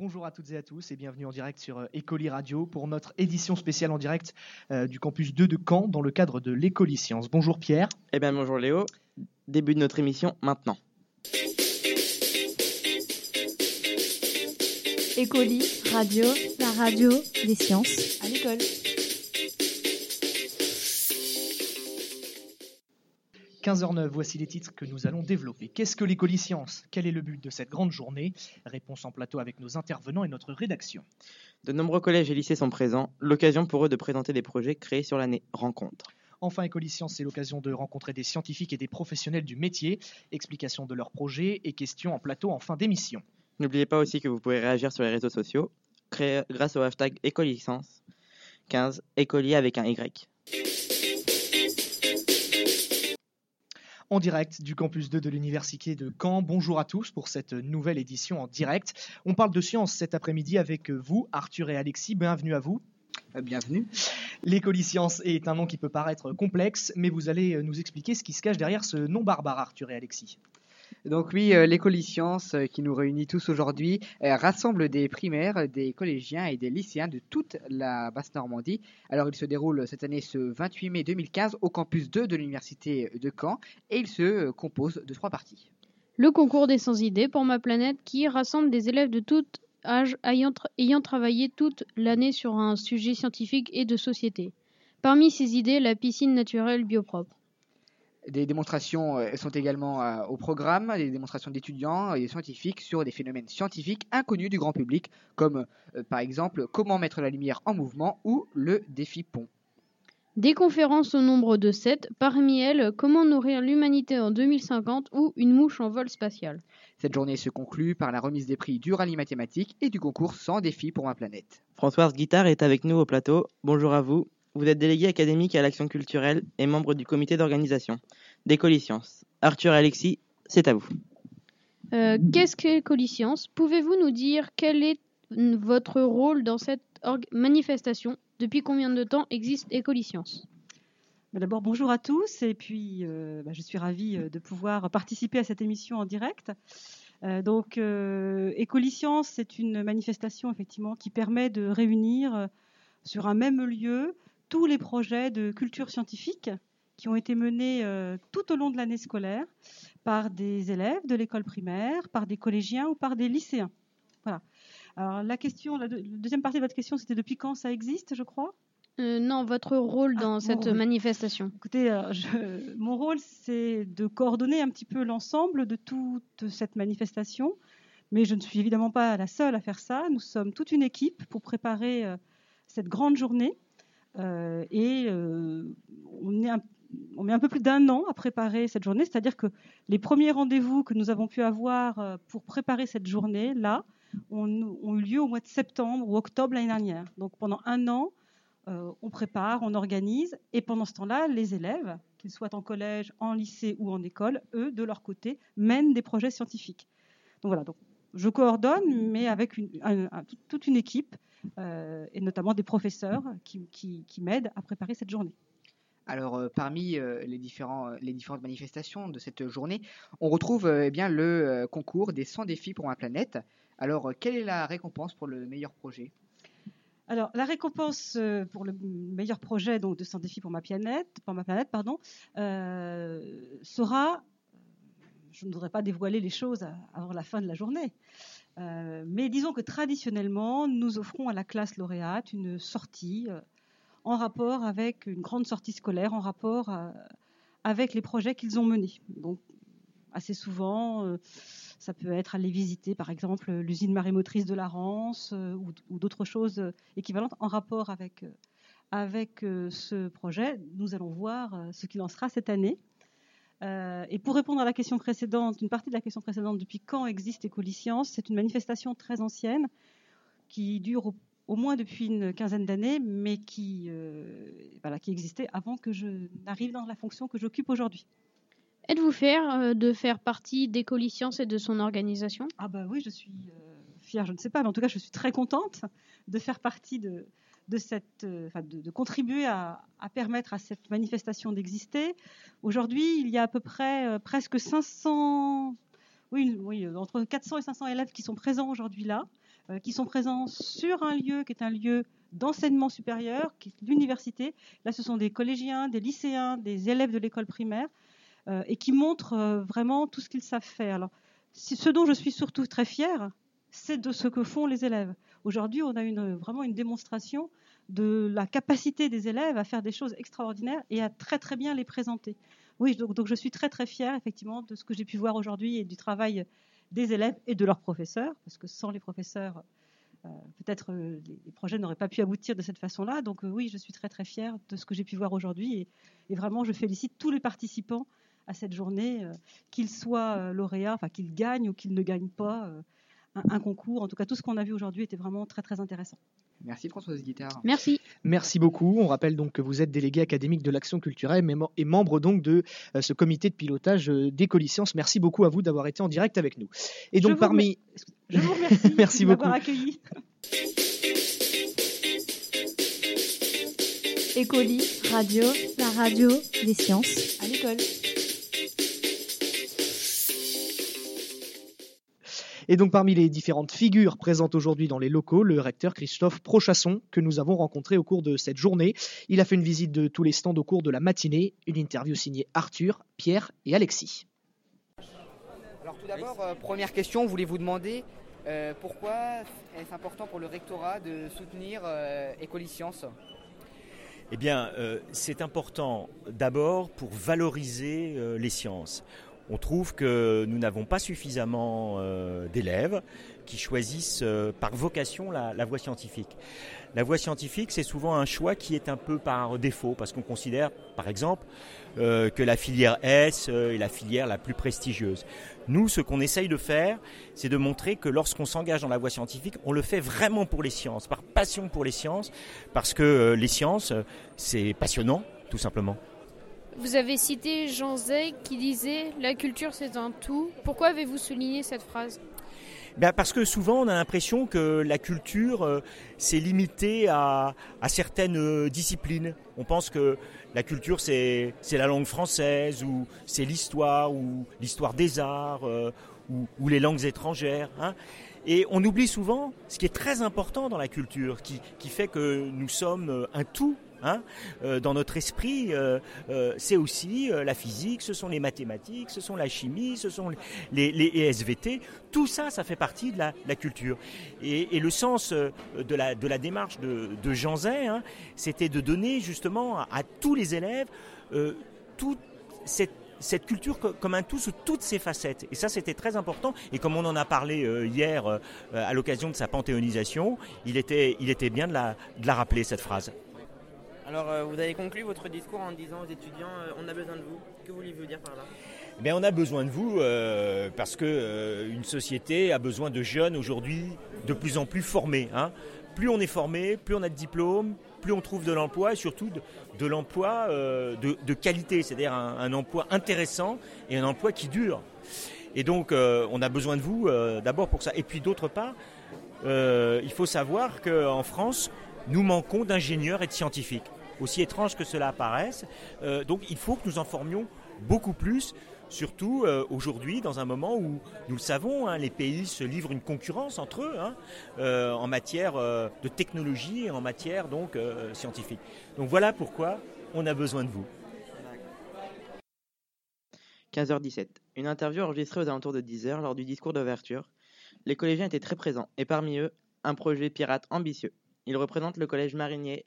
bonjour à toutes et à tous et bienvenue en direct sur Écoli Radio pour notre édition spéciale en direct euh, du campus 2 de Caen dans le cadre de l'écoliscience. Bonjour Pierre. Eh bien bonjour Léo. Début de notre émission maintenant. Écoli Radio, la radio des sciences à l'école. 15h09, voici les titres que nous allons développer. Qu'est-ce que l'écoliscience Quel est le but de cette grande journée? Réponse en plateau avec nos intervenants et notre rédaction. De nombreux collèges et lycées sont présents, l'occasion pour eux de présenter des projets créés sur l'année rencontre. Enfin, Écoliscience, c'est l'occasion de rencontrer des scientifiques et des professionnels du métier, explication de leurs projets et questions en plateau en fin d'émission. N'oubliez pas aussi que vous pouvez réagir sur les réseaux sociaux grâce au hashtag Écoliscience 15 écolier avec un Y. en direct du campus 2 de l'Université de Caen. Bonjour à tous pour cette nouvelle édition en direct. On parle de science cet après-midi avec vous, Arthur et Alexis. Bienvenue à vous. Euh, bienvenue. L'écoliscience est un nom qui peut paraître complexe, mais vous allez nous expliquer ce qui se cache derrière ce nom barbare, Arthur et Alexis. Donc oui, euh, l'écoliscience euh, qui nous réunit tous aujourd'hui rassemble des primaires, des collégiens et des lycéens de toute la Basse-Normandie. Alors il se déroule cette année ce 28 mai 2015 au campus 2 de l'Université de Caen et il se compose de trois parties. Le concours des sans-idées pour ma planète qui rassemble des élèves de tout âge ayant, ayant travaillé toute l'année sur un sujet scientifique et de société. Parmi ces idées, la piscine naturelle biopropre. Des démonstrations euh, sont également euh, au programme, des démonstrations d'étudiants et scientifiques sur des phénomènes scientifiques inconnus du grand public, comme euh, par exemple comment mettre la lumière en mouvement ou le défi pont. Des conférences au nombre de sept, parmi elles Comment nourrir l'humanité en 2050 ou Une mouche en vol spatial. Cette journée se conclut par la remise des prix du rallye mathématique et du concours Sans défi pour ma planète. Françoise Guittard est avec nous au plateau. Bonjour à vous. Vous êtes délégué académique à l'action culturelle et membre du comité d'organisation d'Écolisciences. Arthur et Alexis, c'est à vous. Euh, qu'est-ce qu'Écolisciences Pouvez-vous nous dire quel est votre rôle dans cette manifestation? Depuis combien de temps existe Écolisciences bah, D'abord, bonjour à tous, et puis euh, bah, je suis ravie euh, de pouvoir participer à cette émission en direct. donc, Écolisciences, c'est une manifestation effectivement qui permet de réunir sur un même lieu tous les projets de culture scientifique qui ont été menés euh, tout au long de l'année scolaire par des élèves de l'école primaire, par des collégiens ou par des lycéens. Voilà. Alors la question, la, deuxième partie de votre question, c'était depuis quand ça existe, je crois? Euh, non, votre rôle dans ah, cette manifestation. Écoutez, euh, mon rôle, c'est de coordonner un petit peu l'ensemble de toute cette manifestation, mais je ne suis évidemment pas la seule à faire ça. Nous sommes toute une équipe pour préparer cette grande journée. Euh, et euh, on, met un peu plus d'un an à préparer cette journée, c'est-à-dire que les premiers rendez-vous que nous avons pu avoir euh, pour préparer cette journée-là ont, eu lieu au mois de septembre ou octobre l'année dernière. Donc pendant un an, on prépare, on organise, et pendant ce temps-là, les élèves, qu'ils soient en collège, en lycée ou en école, eux, de leur côté, mènent des projets scientifiques. Donc voilà, donc, je coordonne, mais avec toute une équipe et notamment des professeurs qui, m'aident à préparer cette journée. Alors, euh, parmi euh, les, différents, les différentes manifestations de cette journée, on retrouve eh bien, le concours des 100 défis pour ma planète. Alors, quelle est la récompense pour le meilleur projet? Alors, la récompense pour le meilleur projet donc, de 100 défis pour ma planète, pour ma planète pardon, sera, je ne voudrais pas dévoiler les choses avant la fin de la journée, euh, mais disons que traditionnellement, nous offrons à la classe lauréate une sortie euh, en rapport avec une grande sortie scolaire, en rapport euh, avec les projets qu'ils ont menés. Donc, assez souvent, ça peut être aller visiter, par exemple, l'usine marémotrice de la Rance ou, d'autres choses équivalentes en rapport avec, avec ce projet. Nous allons voir ce qu'il en sera cette année. Euh, et pour répondre à la question précédente, une partie de la question précédente, depuis quand existe Écoliscience C'est une manifestation très ancienne qui dure au, moins depuis une quinzaine d'années, mais qui, euh, voilà, qui existait avant que je n'arrive dans la fonction que j'occupe aujourd'hui. Êtes-vous fier euh, de faire partie d'Écoliscience et de son organisation? Ah bah oui, je suis fière, je ne sais pas, mais en tout cas, je suis très contente de faire partie de, euh, de, contribuer à, permettre à cette manifestation d'exister. Aujourd'hui, il y a à peu près euh, presque 500 oui, entre 400 et 500 élèves qui sont présents aujourd'hui là, qui sont présents sur un lieu qui est un lieu d'enseignement supérieur, qui est l'université. Là, ce sont des collégiens, des lycéens, des élèves de l'école primaire, et qui montrent vraiment tout ce qu'ils savent faire. Alors, ce dont je suis surtout très fière, c'est de ce que font les élèves. Aujourd'hui, on a vraiment une démonstration de la capacité des élèves à faire des choses extraordinaires et à très très bien les présenter. Oui, donc, je suis très très fière effectivement de ce que j'ai pu voir aujourd'hui et du travail des élèves et de leurs professeurs, parce que sans les professeurs, euh, peut-être euh, les, projets n'auraient pas pu aboutir de cette façon-là. Donc euh, oui, je suis très très fière de ce que j'ai pu voir aujourd'hui et, vraiment je félicite tous les participants à cette journée, qu'ils soient lauréats, enfin qu'ils gagnent ou qu'ils ne gagnent pas un, concours. En tout cas, tout ce qu'on a vu aujourd'hui était vraiment très très intéressant. Merci Françoise Guitard. Merci. Merci beaucoup. On rappelle donc que vous êtes délégué académique de l'action culturelle et membre donc de euh, ce comité de pilotage euh, d'Écolicence. Merci beaucoup à vous d'avoir été en direct avec nous. Et donc parmi... Je vous remercie, Merci beaucoup. accueilli. Écoli, radio, la radio, des sciences. À l'école. Et donc parmi les différentes figures présentes aujourd'hui dans les locaux, le recteur Christophe Prochasson, que nous avons rencontré au cours de cette journée. Il a fait une visite de tous les stands au cours de la matinée, une interview signée Arthur, Pierre et Alexis. Alors tout d'abord, euh, première question, voulez-vous demander euh, pourquoi est-ce important pour le rectorat de soutenir euh, Écolisciences eh bien, c'est important d'abord pour valoriser les sciences on trouve que nous n'avons pas suffisamment euh, d'élèves qui choisissent euh, par vocation la, voie scientifique. La voie scientifique, c'est souvent un choix qui est un peu par défaut, parce qu'on considère, par exemple, euh, que la filière S est la filière la plus prestigieuse. Nous, ce qu'on essaye de faire, c'est de montrer que lorsqu'on s'engage dans la voie scientifique, on le fait vraiment pour les sciences, par passion pour les sciences, parce que les sciences, c'est passionnant, tout simplement. Vous avez cité Jean Zay qui disait La culture c'est un tout. Pourquoi avez-vous souligné cette phrase? Ben parce que souvent on a l'impression que la culture euh, c'est limité à, certaines euh, disciplines. On pense que la culture c'est la langue française ou c'est l'histoire ou l'histoire des arts euh, ou, les langues étrangères. Hein. Et on oublie souvent ce qui est très important dans la culture, qui, qui fait que nous sommes un tout Hein euh, dans notre esprit, euh, euh, c'est aussi la physique, ce sont les mathématiques, ce sont la chimie, ce sont les, les, SVT. Tout ça, ça fait partie de la, culture. Et, le sens de la, démarche de, de Jean Zay, hein, c'était de donner justement à, tous les élèves toute cette culture comme un tout sous toutes ses facettes. Et ça, c'était très important. Et comme on en a parlé hier à l'occasion de sa panthéonisation, il était, bien de la rappeler, cette phrase. Alors, euh, vous avez conclu votre discours en disant aux étudiants euh, on a besoin de vous. Que voulez-vous dire par là? Eh on a besoin de vous euh, parce que une société a besoin de jeunes aujourd'hui de plus en plus formés. Hein. Plus on est formé, plus on a de diplômes, plus on trouve de l'emploi et surtout de, l'emploi de, qualité, c'est-à-dire un, emploi intéressant et un emploi qui dure. Et donc, on a besoin de vous d'abord pour ça. Et puis d'autre part, il faut savoir qu'en France, nous manquons d'ingénieurs et de scientifiques aussi étrange que cela paraisse. Euh, donc il faut que nous en formions beaucoup plus, surtout euh, aujourd'hui dans un moment où, nous le savons, hein, les pays se livrent une concurrence entre eux hein, euh, en matière de technologie et en matière donc scientifique. Donc voilà pourquoi on a besoin de vous. 15h17. Une interview enregistrée aux alentours de 10h lors du discours d'ouverture. Les collégiens étaient très présents et parmi eux, un projet pirate ambitieux. Ils représentent le collège marinier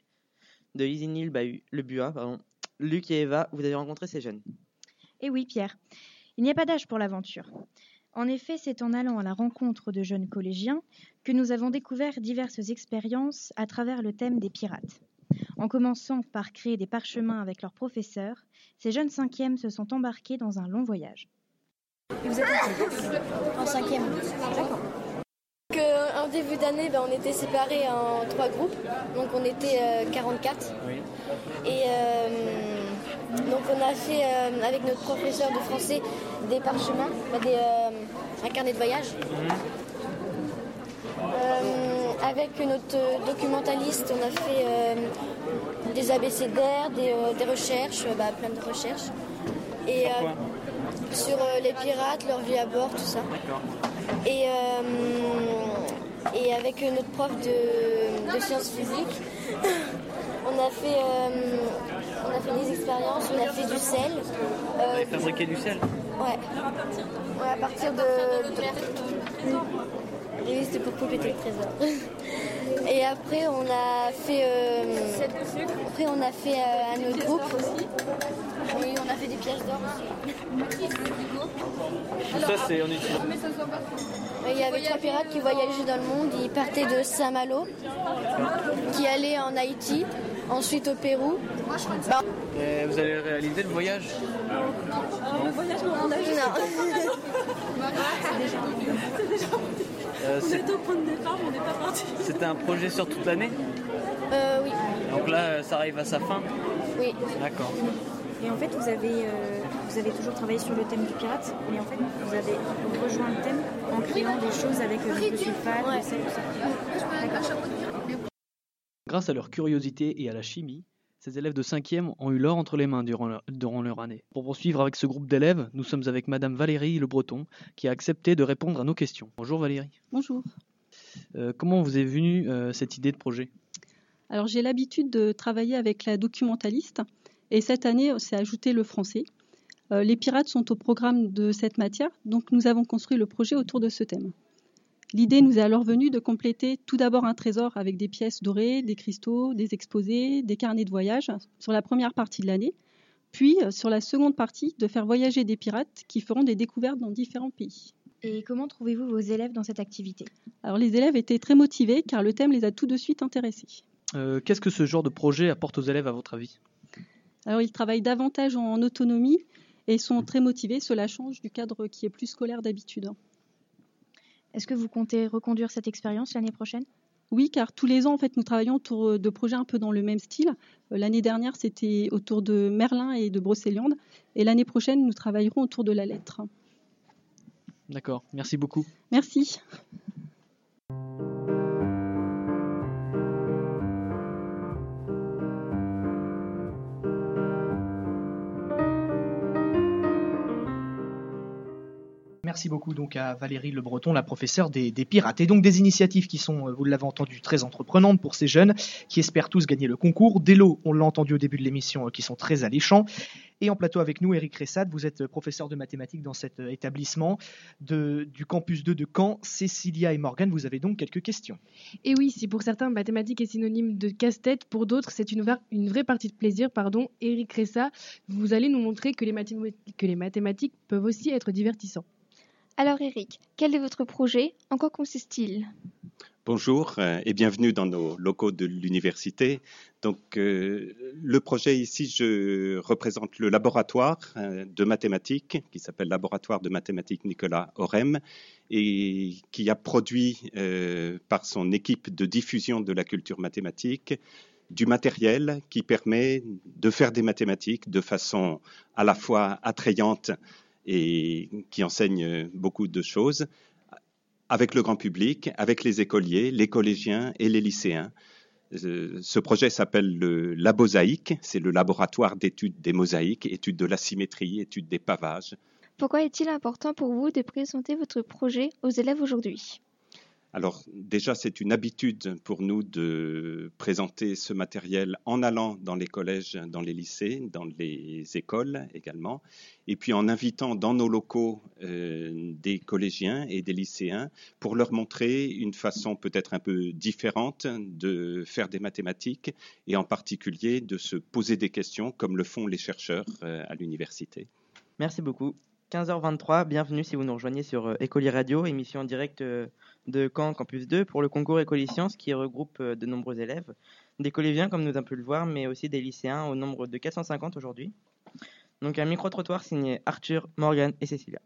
de Isigny le Bua. Pardon. Luc et Eva, vous avez rencontré ces jeunes. Eh oui, Pierre. Il n'y a pas d'âge pour l'aventure. En effet, c'est en allant à la rencontre de jeunes collégiens que nous avons découvert diverses expériences à travers le thème des pirates. En commençant par créer des parchemins avec leurs professeurs, ces jeunes cinquièmes se sont embarqués dans un long voyage. Vous êtes en cinquième D'accord en début d'année, ben, on était séparés en trois groupes, donc on était 44. Euh, Et euh, donc on a fait euh, avec notre professeur de français des parchemins, ben, des, un carnet de voyage. avec notre documentaliste, on a fait des abécédaires, des, des recherches, ben, plein de recherches. Et, sur euh, les pirates, leur vie à bord, tout ça. Et, euh, et avec notre prof de, de sciences physiques, on a fait, euh, on a fait des expériences, on a fait du sel. Vous Euh, avez fabriqué du sel ouais. Ouais, à partir de. Oui, c'était pour compléter le trésor. Et après, on a fait. euh, Après, on a fait euh, un autre groupe. Oui, on a fait des pièges d'or aussi. Tout ça, c'est en utilisant. Il y avait trois pirates qui voyageaient dans le monde. Ils partaient de Saint-Malo, qui allaient en Haïti, ensuite au Pérou. Bah, Et vous allez réaliser le voyage non. Euh, c'est- C'était un projet sur toute l'année Euh, oui, Donc là, euh, ça arrive à sa fin oui. D'accord. Et en fait, vous avez, euh, vous avez toujours travaillé sur le thème du pirate, mais en fait, vous avez rejoint le thème en créant des choses avec euh, le sulfate, Ouais. le sel, tout ça. Grâce à leur curiosité et à la chimie, ces élèves de 5e ont eu l'or entre les mains durant leur, durant leur année. Pour poursuivre avec ce groupe d'élèves, nous sommes avec Madame Valérie Le Breton, qui a accepté de répondre à nos questions. Bonjour Valérie. Bonjour. Euh, comment vous est venue euh, cette idée de projet? Alors j'ai l'habitude de travailler avec la documentaliste et cette année s'est ajouté le français. Euh, les pirates sont au programme de cette matière, donc nous avons construit le projet autour de ce thème. L'idée nous est alors venue de compléter tout d'abord un trésor avec des pièces dorées, des cristaux, des exposés, des carnets de voyage sur la première partie de l'année, puis euh, sur la seconde partie de faire voyager des pirates qui feront des découvertes dans différents pays. Et comment trouvez-vous vos élèves dans cette activité? Alors les élèves étaient très motivés car le thème les a tout de suite intéressés. Euh, Qu'est-ce que ce genre de projet apporte aux élèves à votre avis? Alors ils travaillent davantage en autonomie et sont très motivés. Cela change du cadre qui est plus scolaire d'habitude. Est-ce que vous comptez reconduire cette expérience l'année prochaine? Oui, car tous les ans, en fait, nous travaillons autour de projets un peu dans le même style. Euh, L'année dernière, c'était autour de Merlin et de Brocéliande. Et l'année prochaine, nous travaillerons autour de la lettre. D'accord, merci beaucoup. Merci. Merci beaucoup donc à Valérie Le Breton, la professeure des, pirates. Et donc des initiatives qui sont, euh, vous l'avez entendu, très entreprenantes pour ces jeunes qui espèrent tous gagner le concours. Des lots, on l'a entendu au début de l'émission, euh, qui sont très alléchants. Et en plateau avec nous, Eric Ressad, vous êtes professeur de mathématiques dans cet euh, établissement du campus 2 de Caen. Cécilia et Morgane, vous avez donc quelques questions. Et oui, si pour certains mathématiques est synonyme de casse-tête, pour d'autres c'est une, vraie partie de plaisir. Pardon, Eric Ressa, vous allez nous montrer que les, que les mathématiques peuvent aussi être divertissants. Alors Eric, quel est votre projet? En quoi consiste-t-il? Bonjour euh, et bienvenue dans nos locaux de l'université. Donc, euh, le projet ici, je représente le laboratoire euh, de mathématiques qui s'appelle Laboratoire de mathématiques Nicolas Orem et qui a produit par son équipe de diffusion de la culture mathématique du matériel qui permet de faire des mathématiques de façon à la fois attrayante et qui enseigne beaucoup de choses avec le grand public, avec les écoliers, les collégiens et les lycéens. Euh, Ce projet s'appelle le Labosaïque, c'est le laboratoire d'études des mosaïques, études de la symétrie, études des pavages. Pourquoi est-il important pour vous de présenter votre projet aux élèves aujourd'hui? Alors déjà, c'est une habitude pour nous de présenter ce matériel en allant dans les collèges, dans les lycées, dans les écoles également, et puis en invitant dans nos locaux euh, des collégiens et des lycéens pour leur montrer une façon peut-être un peu différente de faire des mathématiques et en particulier de se poser des questions comme le font les chercheurs euh, à l'université. Merci beaucoup. 15h23, bienvenue si vous nous rejoignez sur euh, Écolier Radio, émission en direct euh, de Caen Campus 2 pour le concours Écolier Sciences qui regroupe euh, de nombreux élèves, des collégiens comme nous avons pu le voir, mais aussi des lycéens au nombre de 450 aujourd'hui. Donc un micro-trottoir signé Arthur, Morgan et Cécilia.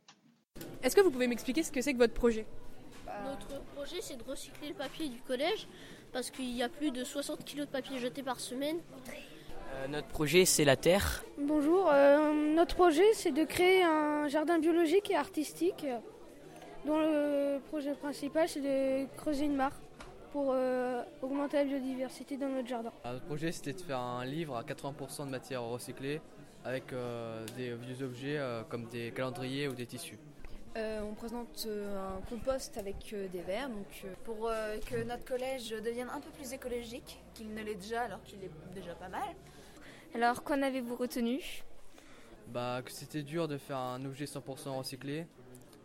Est-ce que vous pouvez m'expliquer ce que c'est que votre projet? Notre projet, c'est de recycler le papier du collège parce qu'il y a plus de 60 kg de papier jeté par semaine. Euh, notre projet, c'est la Terre. Bonjour, euh, notre projet c'est de créer un jardin biologique et artistique dont le projet principal c'est de creuser une mare pour euh, augmenter la biodiversité dans notre jardin. Alors, notre projet, c'était de faire un livre à 80% de matière recyclée avec euh, des vieux objets euh, comme des calendriers ou des tissus. Euh, on présente euh, un compost avec euh, des verres, donc euh, pour euh, que notre collège devienne un peu plus écologique qu'il ne l'est déjà, alors qu'il est déjà pas mal. Alors, qu'en avez-vous retenu? Bah, que c'était dur de faire un objet 100% recyclé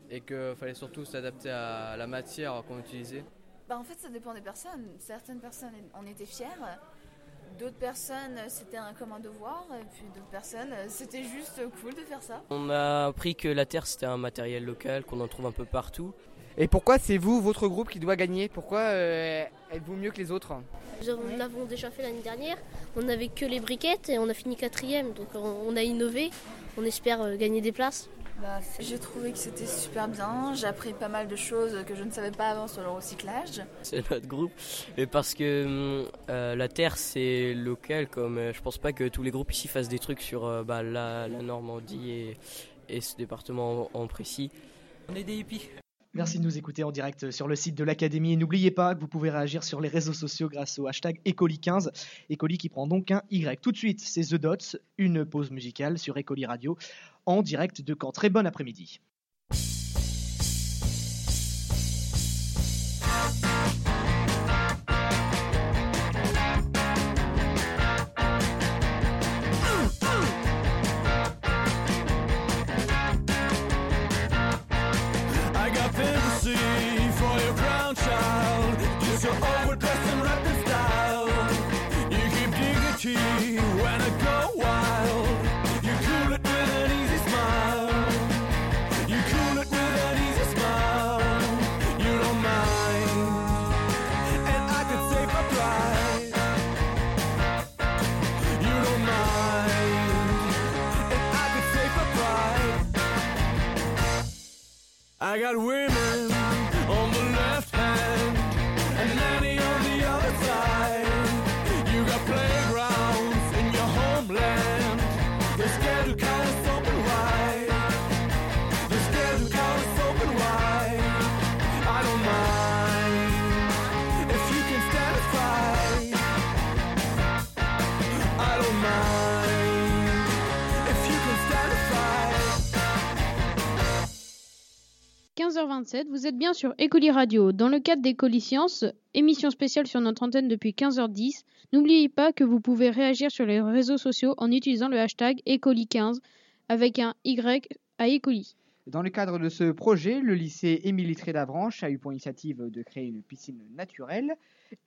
et qu'il fallait surtout s'adapter à la matière qu'on utilisait. Bah, en fait, ça dépend des personnes. Certaines personnes en étaient fières, d'autres personnes c'était un, comme un devoir, et puis d'autres personnes c'était juste cool de faire ça. On a appris que la terre c'était un matériel local qu'on en trouve un peu partout. Et pourquoi c'est vous, votre groupe, qui doit gagner? Pourquoi euh, êtes-vous mieux que les autres? Nous l'avons déjà fait l'année dernière. On n'avait que les briquettes et on a fini quatrième. Donc on, a innové. On espère euh, gagner des places. Bah, J'ai trouvé que c'était super bien. J'ai appris pas mal de choses que je ne savais pas avant sur le recyclage. C'est notre groupe. Et parce que euh, la terre c'est local, comme euh, je pense pas que tous les groupes ici fassent des trucs sur euh, bah, la, la, Normandie et, et ce département en, en précis. On est des hippies. Merci de nous écouter en direct sur le site de l'Académie. N'oubliez pas que vous pouvez réagir sur les réseaux sociaux grâce au hashtag Ecoli15. Ecoli qui prend donc un Y. Tout de suite, c'est The Dots, une pause musicale sur Ecoli Radio en direct de Caen. Très bon après-midi. Overdressed and style. You keep dignity when I go wild. You cool it with an easy smile. You cool it with an easy smile. You don't mind. And I could my pride. You don't mind. And I could my pride. I got women 15h27, vous êtes bien sur Écoli Radio. Dans le cadre d'Écoli Sciences, émission spéciale sur notre antenne depuis 15h10, n'oubliez pas que vous pouvez réagir sur les réseaux sociaux en utilisant le hashtag Écoli15 avec un Y à Écoli. Dans le cadre de ce projet, le lycée Littré d'Avranches a eu pour initiative de créer une piscine naturelle.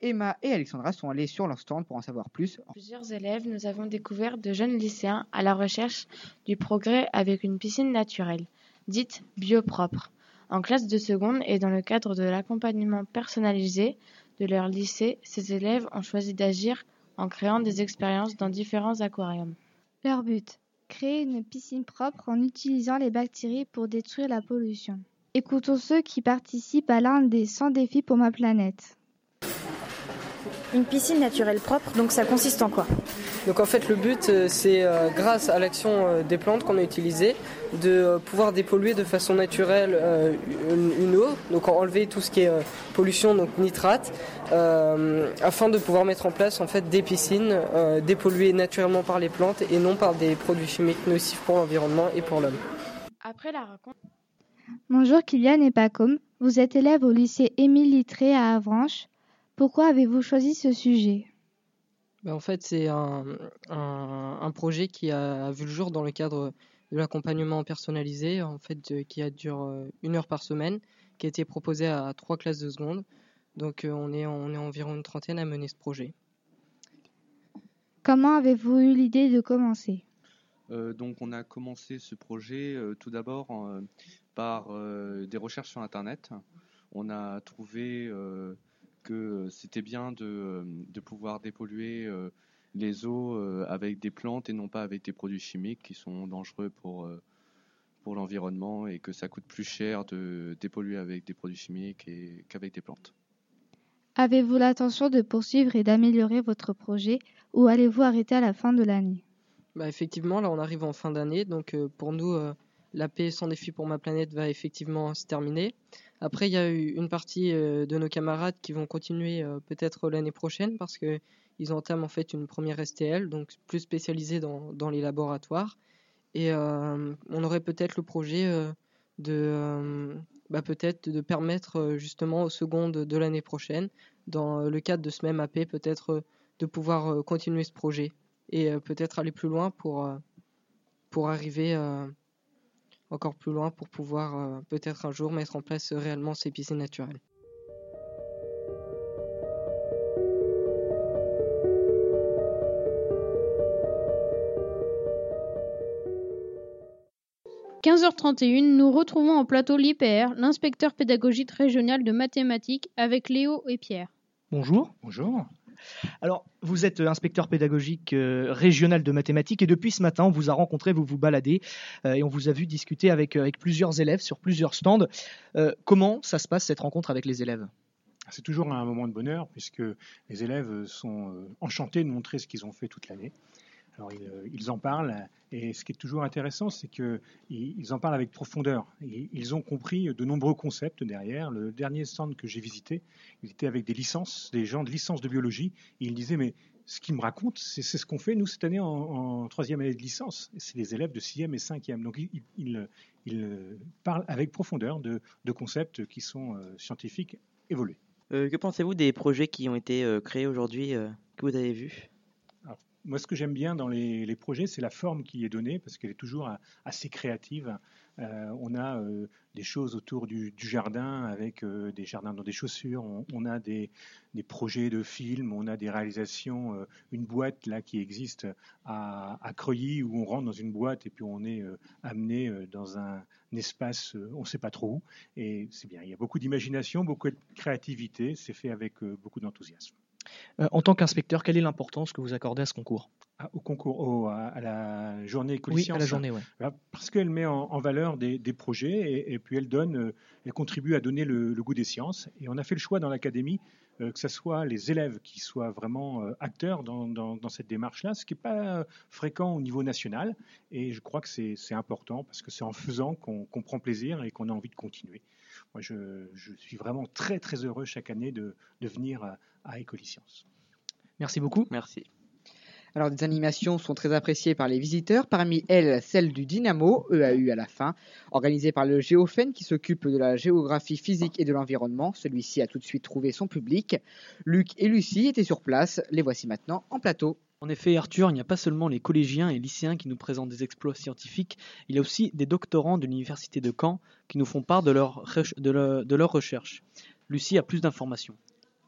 Emma et Alexandra sont allées sur leur stand pour en savoir plus. Plusieurs élèves, nous avons découvert de jeunes lycéens à la recherche du progrès avec une piscine naturelle, dite biopropre, en classe de seconde et dans le cadre de l'accompagnement personnalisé de leur lycée, ces élèves ont choisi d'agir en créant des expériences dans différents aquariums. Leur but Créer une piscine propre en utilisant les bactéries pour détruire la pollution. Écoutons ceux qui participent à l'un des 100 défis pour ma planète. Une piscine naturelle propre, donc ça consiste en quoi? Donc en fait le but euh, c'est euh, grâce à l'action euh, des plantes qu'on a utilisées de pouvoir dépolluer de façon naturelle une, eau, donc enlever tout ce qui est pollution, donc nitrate, euh, afin de pouvoir mettre en place en fait des piscines euh, dépolluées naturellement par les plantes et non par des produits chimiques nocifs pour l'environnement et pour l'homme. Après la rencontre, Bonjour Kylian et Pacôme, vous êtes élève au lycée Émile Littré à Avranches. Pourquoi avez-vous choisi ce sujet? Ben, en fait, c'est un, un, un projet qui a vu le jour dans le cadre de l'accompagnement personnalisé, en fait, qui a dure euh, une heure par semaine, qui a été proposé à trois classes de seconde. Donc, euh, on est, on est environ une trentaine à mener ce projet. Comment avez-vous eu l'idée de commencer? Euh, donc on a commencé ce projet euh, tout d'abord euh, par euh, des recherches sur Internet. On a trouvé euh, que c'était bien de, euh, de pouvoir dépolluer euh, les eaux euh, avec des plantes et non pas avec des produits chimiques qui sont dangereux pour, euh, pour l'environnement et que ça coûte plus cher de dépolluer avec des produits chimiques et- qu'avec des plantes. Avez-vous l'intention de poursuivre et d'améliorer votre projet ou allez-vous arrêter à la fin de l'année? Bah, effectivement, là, on arrive en fin d'année, donc euh, pour nous, euh, la paix sans défi pour ma planète va effectivement se terminer. Après, il y a eu une partie euh, de nos camarades qui vont continuer euh, peut-être l'année prochaine parce que ils entament en fait une première STL, donc plus spécialisée dans, les laboratoires. Et euh, on aurait peut-être le projet de bah, peut-être de permettre justement aux secondes de l'année prochaine, dans le cadre de ce même AP, peut-être de pouvoir continuer ce projet et peut-être aller plus loin pour, pour arriver encore plus loin pour pouvoir euh, peut-être un jour mettre en place euh, réellement ces piscines naturelles. – 15h31, nous retrouvons en plateau l'IPR, l'inspecteur pédagogique régional de mathématiques, avec Léo et Pierre. Bonjour. Bonjour. Alors, vous êtes euh, inspecteur pédagogique euh, régional de mathématiques et depuis ce matin, on vous a rencontré, vous vous baladez euh, et on vous a vu discuter avec, plusieurs élèves sur plusieurs stands. Comment ça se passe cette rencontre avec les élèves? C'est toujours un moment de bonheur puisque les élèves sont enchantés de montrer ce qu'ils ont fait toute l'année. Alors ils, euh, ils en parlent et ce qui est toujours intéressant, c'est qu'ils ils en parlent avec profondeur. Ils ont compris de nombreux concepts derrière. Le dernier stand que j'ai visité, il était avec des licences, des gens de licence de biologie. Et ils disaient mais ce qu'ils me racontent, c'est ce qu'on fait nous cette année en, troisième année de licence. C'est les élèves de sixième et cinquième. Donc ils, parlent avec profondeur de, concepts qui sont euh, scientifiques évolués. Euh, que pensez-vous des projets qui ont été créés aujourd'hui, que vous avez vus? Moi, ce que j'aime bien dans les, projets, c'est la forme qui est donnée, parce qu'elle est toujours assez créative. Euh, on a euh, des choses autour du, jardin, avec euh, des jardins dans des chaussures. On, a des, projets de films, on a des réalisations. une boîte là qui existe à, à Creuilly, où on rentre dans une boîte et puis on est amené dans un, espace, on ne sait pas trop où. Et c'est bien. Il y a beaucoup d'imagination, beaucoup de créativité. C'est fait avec beaucoup d'enthousiasme. Euh, En tant qu'inspecteur, quelle est l'importance que vous accordez à ce concours? Ah, au concours, au- à, à la journée Oui, École-Sciences. à la journée, ouais. Voilà, Parce qu'elle met en, en valeur des, des projets et, et puis elle donne, euh, elle contribue à donner le, le goût des sciences. Et on a fait le choix dans l'académie que ce soit les élèves qui soient vraiment euh, acteurs dans, dans- dans cette démarche-là, ce qui n'est pas euh, fréquent au niveau national. Et je crois que c'est important parce que c'est en faisant qu'on prend plaisir et qu'on a envie de continuer. Moi, je, je suis vraiment très très heureux chaque année de, de venir à, à École-Sciences. Merci beaucoup. Merci. Alors, des animations sont très appréciées par les visiteurs, parmi elles celle du Dynamo, EAU à la fin, organisée par le Géophène qui s'occupe de la géographie physique et de l'environnement. Celui-ci a tout de suite trouvé son public. Luc et Lucie étaient sur place, les voici maintenant en plateau. En effet, Arthur, il n'y a pas seulement les collégiens et lycéens qui nous présentent des exploits scientifiques, il y a aussi des doctorants de l'université de Caen qui nous font part de leurs recherches. De leur- de leurs recherches. Lucie a plus d'informations.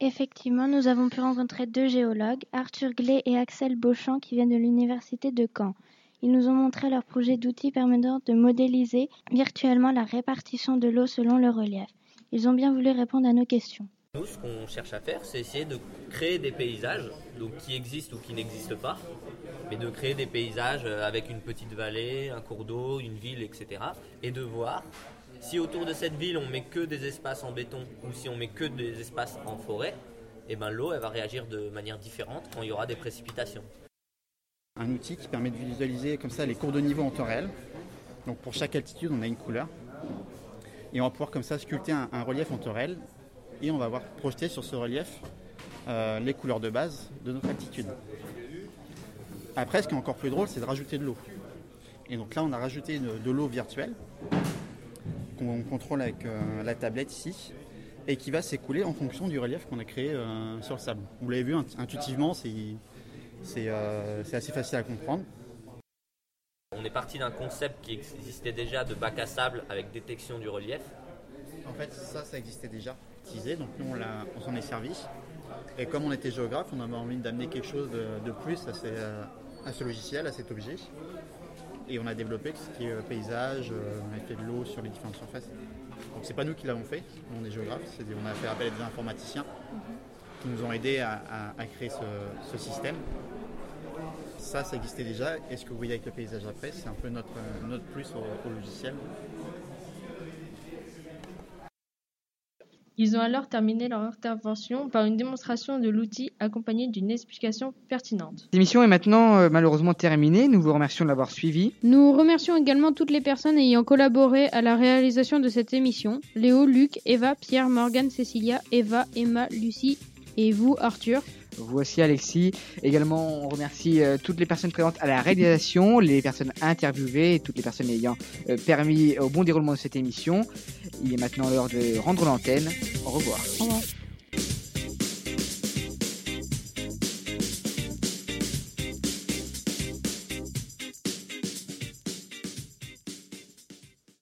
Effectivement, nous avons pu rencontrer deux géologues, Arthur Glay et Axel Beauchamp, qui viennent de l'université de Caen. Ils nous ont montré leur projet d'outils permettant de modéliser virtuellement la répartition de l'eau selon le relief. Ils ont bien voulu répondre à nos questions. Nous, ce qu'on cherche à faire, c'est essayer de créer des paysages, donc qui existent ou qui n'existent pas, mais de créer des paysages euh, avec une petite vallée, un cours d'eau, une ville, etc. Et de voir si autour de cette ville on met que des espaces en béton ou si on met que des espaces en forêt, et ben l'eau elle va réagir de manière différente quand il y aura des précipitations. un outil qui permet de visualiser comme ça les cours de niveau en temps réel. Donc pour chaque altitude, on a une couleur. Et on va pouvoir comme ça sculpter un, relief en temps réel. Et on va voir projeter sur ce relief euh, les couleurs de base de notre altitude. Après, ce qui est encore plus drôle, c'est de rajouter de l'eau. Et donc là, on a rajouté de l'eau virtuelle qu'on contrôle avec euh, la tablette ici et qui va s'écouler en fonction du relief qu'on a créé euh, sur le sable. Vous l'avez vu int- intuitivement, c'est euh, c'est assez facile à comprendre. On est parti d'un concept qui existait déjà de bac à sable avec détection du relief. En fait, ça, ça existait déjà utilisé, donc nous on, s'en est servi. Et comme on était géographe, on avait envie d'amener quelque chose de, de plus à, ces, à ce logiciel, à cet objet. Et on a développé tout ce qui est euh, paysage, euh, on a fait de l'eau sur les différentes surfaces. Donc c'est pas nous qui l'avons fait, nous on est géographes, on a fait appel à des informaticiens qui nous ont aidés à, créer ce, système. Ça, ça existait déjà. Et ce que vous voyez avec le paysage après, c'est un peu notre, euh, notre plus au logiciel. Ils ont alors terminé leur intervention par une démonstration de l'outil accompagnée d'une explication pertinente. Cette émission est maintenant euh, malheureusement terminée. Nous vous remercions de l'avoir suivi. Nous remercions également toutes les personnes ayant collaboré à la réalisation de cette émission. Léo, Luc, Eva, Pierre, Morgane, Cécilia, Eva, Emma, Lucie et vous, Arthur. Voici Alexis. Également, on remercie euh, toutes les personnes présentes à la réalisation, les personnes interviewées et toutes les personnes ayant euh, permis au bon déroulement de cette émission. Il est maintenant l'heure de rendre l'antenne. Au revoir. Au revoir.